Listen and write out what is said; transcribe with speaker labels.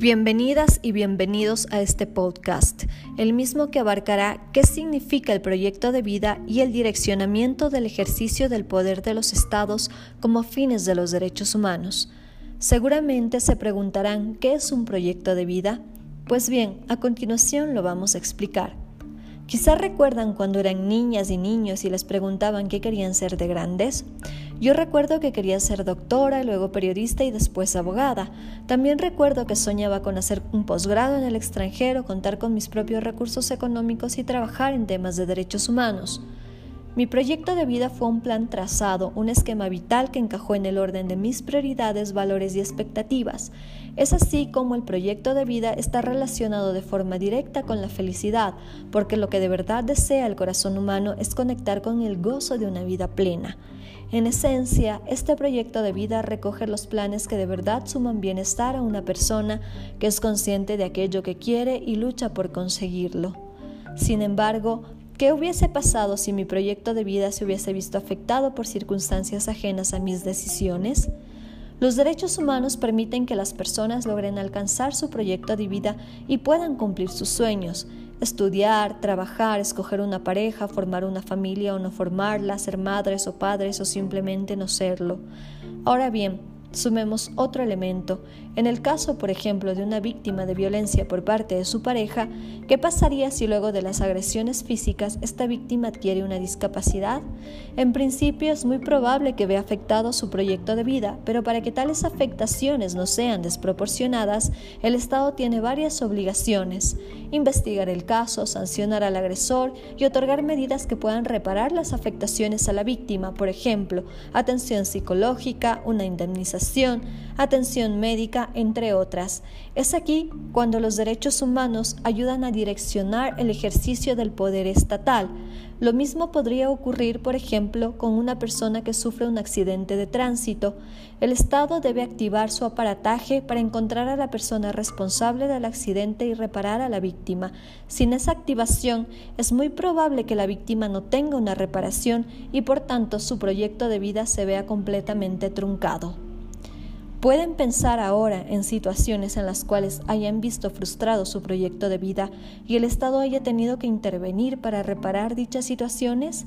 Speaker 1: Bienvenidas y bienvenidos a este podcast, el mismo que abarcará qué significa el proyecto de vida y el direccionamiento del ejercicio del poder de los estados como fines de los derechos humanos. Seguramente se preguntarán qué es un proyecto de vida. Pues bien, a continuación lo vamos a explicar. Quizás recuerdan cuando eran niñas y niños y les preguntaban qué querían ser de grandes. Yo recuerdo que quería ser doctora, luego periodista y después abogada. También recuerdo que soñaba con hacer un posgrado en el extranjero, contar con mis propios recursos económicos y trabajar en temas de derechos humanos. Mi proyecto de vida fue un plan trazado, un esquema vital que encajó en el orden de mis prioridades, valores y expectativas. Es así como el proyecto de vida está relacionado de forma directa con la felicidad, porque lo que de verdad desea el corazón humano es conectar con el gozo de una vida plena. En esencia, este proyecto de vida recoge los planes que de verdad suman bienestar a una persona que es consciente de aquello que quiere y lucha por conseguirlo. Sin embargo, ¿Qué hubiese pasado si mi proyecto de vida se hubiese visto afectado por circunstancias ajenas a mis decisiones? Los derechos humanos permiten que las personas logren alcanzar su proyecto de vida y puedan cumplir sus sueños, estudiar, trabajar, escoger una pareja, formar una familia o no formarla, ser madres o padres o simplemente no serlo. Ahora bien, Sumemos otro elemento. En el caso, por ejemplo, de una víctima de violencia por parte de su pareja, ¿qué pasaría si luego de las agresiones físicas esta víctima adquiere una discapacidad? En principio es muy probable que vea afectado su proyecto de vida, pero para que tales afectaciones no sean desproporcionadas, el Estado tiene varias obligaciones. Investigar el caso, sancionar al agresor y otorgar medidas que puedan reparar las afectaciones a la víctima, por ejemplo, atención psicológica, una indemnización atención médica, entre otras. Es aquí cuando los derechos humanos ayudan a direccionar el ejercicio del poder estatal. Lo mismo podría ocurrir, por ejemplo, con una persona que sufre un accidente de tránsito. El Estado debe activar su aparataje para encontrar a la persona responsable del accidente y reparar a la víctima. Sin esa activación, es muy probable que la víctima no tenga una reparación y por tanto su proyecto de vida se vea completamente truncado. Pueden pensar ahora en situaciones en las cuales hayan visto frustrado su proyecto de vida y el Estado haya tenido que intervenir para reparar dichas situaciones.